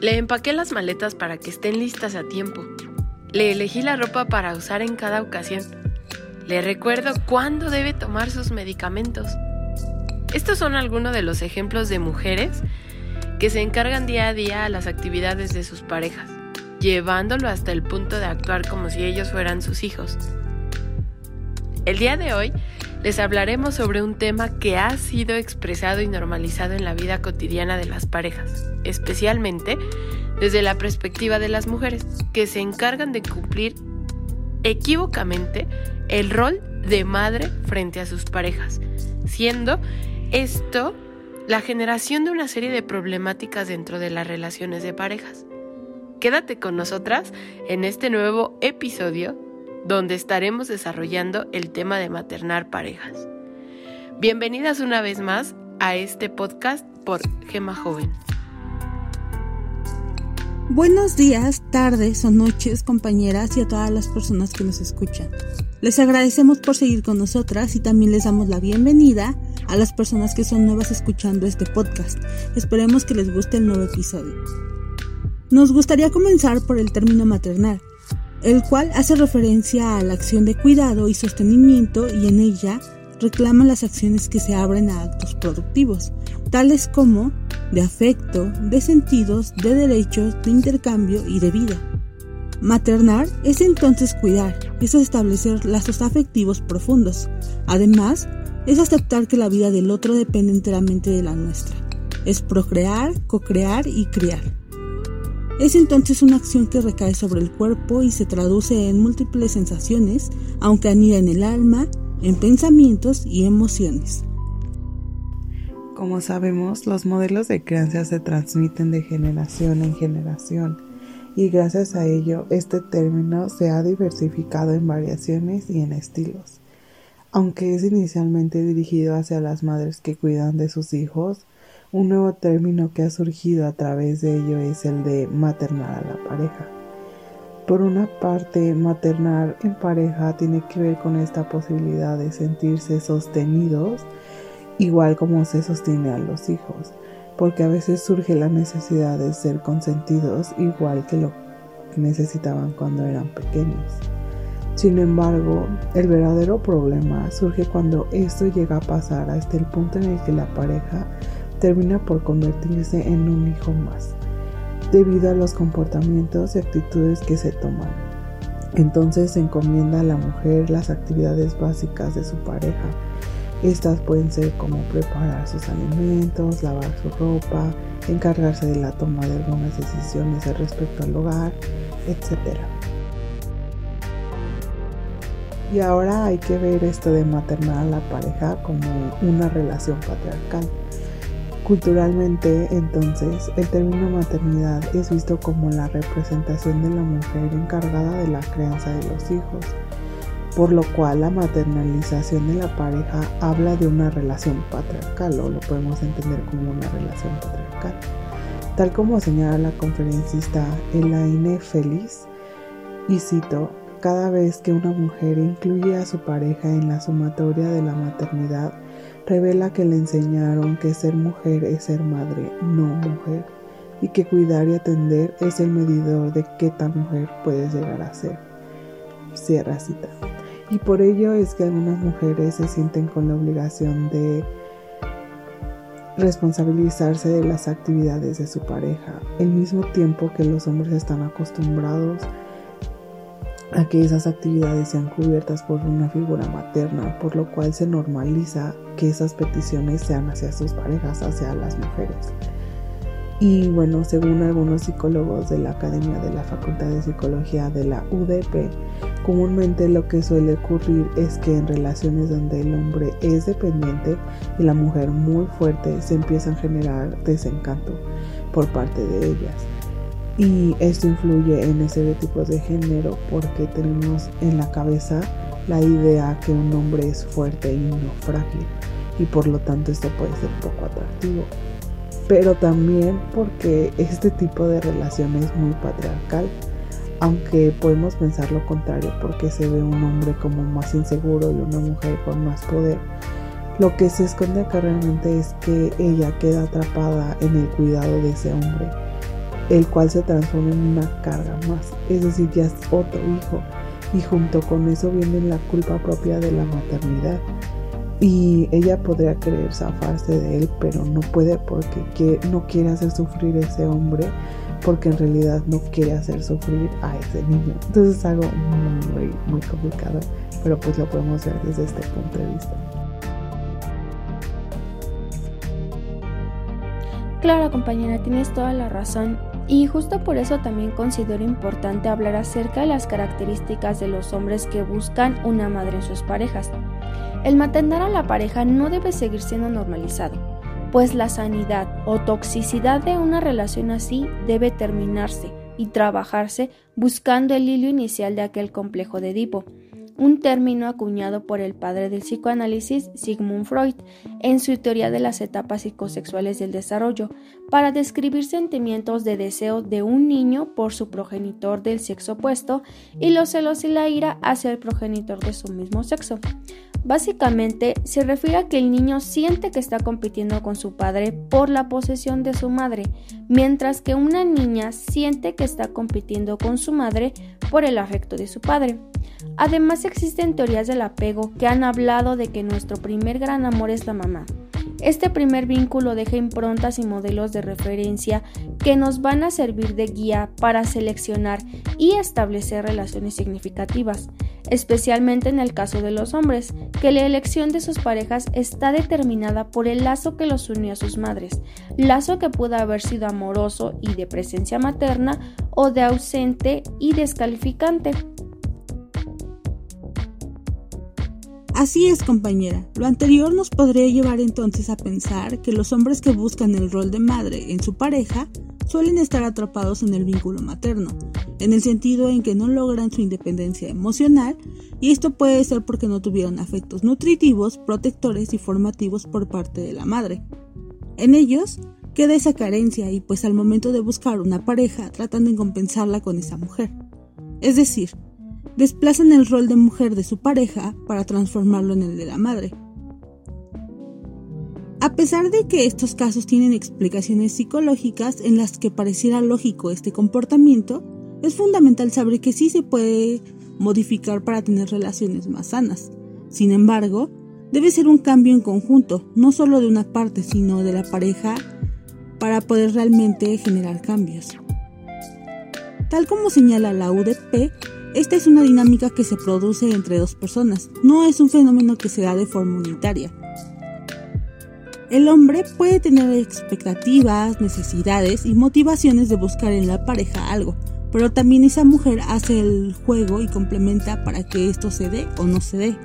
Le empaqué las maletas para que estén listas a tiempo. Le elegí la ropa para usar en cada ocasión. Le recuerdo cuándo debe tomar sus medicamentos. Estos son algunos de los ejemplos de mujeres que se encargan día a día a las actividades de sus parejas, llevándolo hasta el punto de actuar como si ellos fueran sus hijos. El día de hoy les hablaremos sobre un tema que ha sido expresado y normalizado en la vida cotidiana de las parejas, especialmente desde la perspectiva de las mujeres, que se encargan de cumplir equívocamente el rol de madre frente a sus parejas, siendo esto la generación de una serie de problemáticas dentro de las relaciones de parejas. Quédate con nosotras en este nuevo episodio donde estaremos desarrollando el tema de maternar parejas. Bienvenidas una vez más a este podcast por Gema Joven. Buenos días, tardes o noches, compañeras y a todas las personas que nos escuchan. Les agradecemos por seguir con nosotras y también les damos la bienvenida a las personas que son nuevas escuchando este podcast. Esperemos que les guste el nuevo episodio. Nos gustaría comenzar por el término maternal, el cual hace referencia a la acción de cuidado y sostenimiento y en ella reclama las acciones que se abren a actos productivos, tales como de afecto, de sentidos, de derechos, de intercambio y de vida. Maternar es entonces cuidar, es establecer lazos afectivos profundos. Además, es aceptar que la vida del otro depende enteramente de la nuestra. Es procrear, cocrear y criar. Es entonces una acción que recae sobre el cuerpo y se traduce en múltiples sensaciones, aunque anida en el alma, en pensamientos y emociones. Como sabemos, los modelos de crianza se transmiten de generación en generación y gracias a ello este término se ha diversificado en variaciones y en estilos. Aunque es inicialmente dirigido hacia las madres que cuidan de sus hijos, un nuevo término que ha surgido a través de ello es el de maternar a la pareja. Por una parte, maternar en pareja tiene que ver con esta posibilidad de sentirse sostenidos, igual como se sostiene a los hijos, porque a veces surge la necesidad de ser consentidos igual que lo necesitaban cuando eran pequeños. Sin embargo, el verdadero problema surge cuando esto llega a pasar hasta el punto en el que la pareja termina por convertirse en un hijo más, debido a los comportamientos y actitudes que se toman. Entonces se encomienda a la mujer las actividades básicas de su pareja. Estas pueden ser como preparar sus alimentos, lavar su ropa, encargarse de la toma de algunas decisiones respecto al hogar, etc. Y ahora hay que ver esto de maternar a la pareja como una relación patriarcal. Culturalmente, entonces, el término maternidad es visto como la representación de la mujer encargada de la crianza de los hijos, por lo cual la maternalización de la pareja habla de una relación patriarcal o lo podemos entender como una relación patriarcal. Tal como señala la conferencista Elaine Feliz, y cito, cada vez que una mujer incluye a su pareja en la sumatoria de la maternidad, revela que le enseñaron que ser mujer es ser madre, no mujer, y que cuidar y atender es el medidor de qué tan mujer puedes llegar a ser. Cierra cita. Y por ello es que algunas mujeres se sienten con la obligación de responsabilizarse de las actividades de su pareja, al mismo tiempo que los hombres están acostumbrados a que esas actividades sean cubiertas por una figura materna, por lo cual se normaliza que esas peticiones sean hacia sus parejas, hacia las mujeres. Y bueno, según algunos psicólogos de la Academia de la Facultad de Psicología de la UDP, comúnmente lo que suele ocurrir es que en relaciones donde el hombre es dependiente y la mujer muy fuerte, se empieza a generar desencanto por parte de ellas y esto influye en estereotipos de género porque tenemos en la cabeza la idea que un hombre es fuerte y no frágil y por lo tanto esto puede ser poco atractivo. Pero también porque este tipo de relación es muy patriarcal, aunque podemos pensar lo contrario porque se ve un hombre como más inseguro y una mujer con más poder. Lo que se esconde acá realmente es que ella queda atrapada en el cuidado de ese hombre el cual se transforma en una carga más, es decir, ya es otro hijo y junto con eso viene la culpa propia de la maternidad. Y ella podría querer zafarse de él, pero no puede porque no quiere hacer sufrir a ese hombre, porque en realidad no quiere hacer sufrir a ese niño. Entonces es algo muy, muy complicado, pero pues lo podemos ver desde este punto de vista. Claro, compañera, tienes toda la razón. Y justo por eso también considero importante hablar acerca de las características de los hombres que buscan una madre en sus parejas. El maternar a la pareja no debe seguir siendo normalizado, pues la sanidad o toxicidad de una relación así debe terminarse y trabajarse buscando el hilo inicial de aquel complejo de Edipo un término acuñado por el padre del psicoanálisis Sigmund Freud en su teoría de las etapas psicosexuales del desarrollo, para describir sentimientos de deseo de un niño por su progenitor del sexo opuesto y los celos y la ira hacia el progenitor de su mismo sexo. Básicamente se refiere a que el niño siente que está compitiendo con su padre por la posesión de su madre, mientras que una niña siente que está compitiendo con su madre por el afecto de su padre. Además existen teorías del apego que han hablado de que nuestro primer gran amor es la mamá. Este primer vínculo deja improntas y modelos de referencia que nos van a servir de guía para seleccionar y establecer relaciones significativas, especialmente en el caso de los hombres, que la elección de sus parejas está determinada por el lazo que los unió a sus madres, lazo que pudo haber sido amoroso y de presencia materna o de ausente y descalificante. Así es, compañera. Lo anterior nos podría llevar entonces a pensar que los hombres que buscan el rol de madre en su pareja suelen estar atrapados en el vínculo materno, en el sentido en que no logran su independencia emocional, y esto puede ser porque no tuvieron afectos nutritivos, protectores y formativos por parte de la madre. En ellos queda esa carencia y pues al momento de buscar una pareja tratan de compensarla con esa mujer. Es decir, desplazan el rol de mujer de su pareja para transformarlo en el de la madre. A pesar de que estos casos tienen explicaciones psicológicas en las que pareciera lógico este comportamiento, es fundamental saber que sí se puede modificar para tener relaciones más sanas. Sin embargo, debe ser un cambio en conjunto, no solo de una parte, sino de la pareja, para poder realmente generar cambios. Tal como señala la UDP, esta es una dinámica que se produce entre dos personas, no es un fenómeno que se da de forma unitaria. El hombre puede tener expectativas, necesidades y motivaciones de buscar en la pareja algo, pero también esa mujer hace el juego y complementa para que esto se dé o no se dé.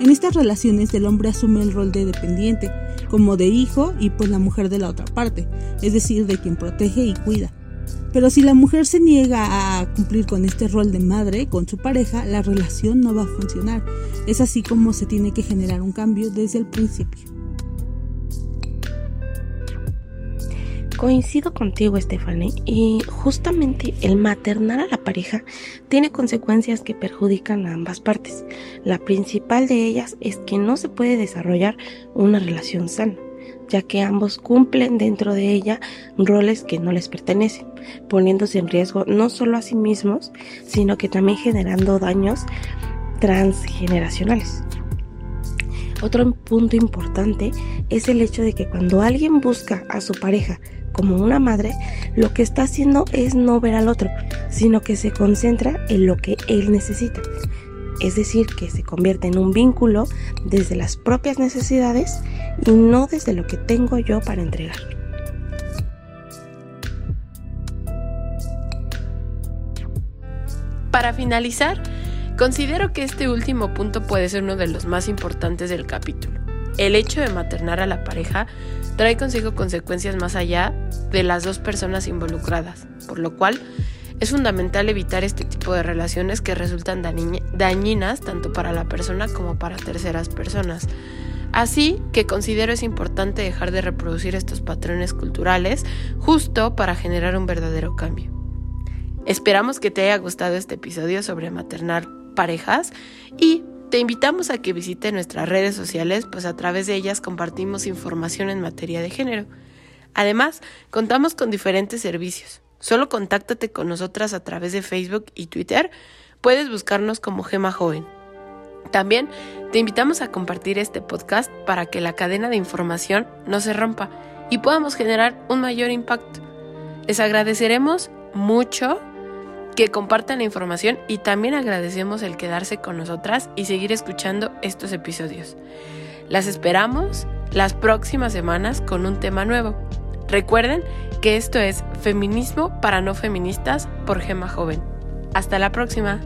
En estas relaciones el hombre asume el rol de dependiente, como de hijo y pues la mujer de la otra parte, es decir, de quien protege y cuida. Pero si la mujer se niega a cumplir con este rol de madre con su pareja, la relación no va a funcionar. Es así como se tiene que generar un cambio desde el principio. Coincido contigo, Stephanie, y justamente el maternar a la pareja tiene consecuencias que perjudican a ambas partes. La principal de ellas es que no se puede desarrollar una relación sana ya que ambos cumplen dentro de ella roles que no les pertenecen, poniéndose en riesgo no solo a sí mismos, sino que también generando daños transgeneracionales. Otro punto importante es el hecho de que cuando alguien busca a su pareja como una madre, lo que está haciendo es no ver al otro, sino que se concentra en lo que él necesita. Es decir, que se convierte en un vínculo desde las propias necesidades y no desde lo que tengo yo para entregar. Para finalizar, considero que este último punto puede ser uno de los más importantes del capítulo. El hecho de maternar a la pareja trae consigo consecuencias más allá de las dos personas involucradas, por lo cual es fundamental evitar este tipo de relaciones que resultan dañinas tanto para la persona como para terceras personas. Así que considero es importante dejar de reproducir estos patrones culturales justo para generar un verdadero cambio. Esperamos que te haya gustado este episodio sobre maternar parejas y te invitamos a que visite nuestras redes sociales, pues a través de ellas compartimos información en materia de género. Además, contamos con diferentes servicios Solo contáctate con nosotras a través de Facebook y Twitter. Puedes buscarnos como Gema Joven. También te invitamos a compartir este podcast para que la cadena de información no se rompa y podamos generar un mayor impacto. Les agradeceremos mucho que compartan la información y también agradecemos el quedarse con nosotras y seguir escuchando estos episodios. Las esperamos las próximas semanas con un tema nuevo. Recuerden que esto es Feminismo para no feministas por Gema Joven. Hasta la próxima.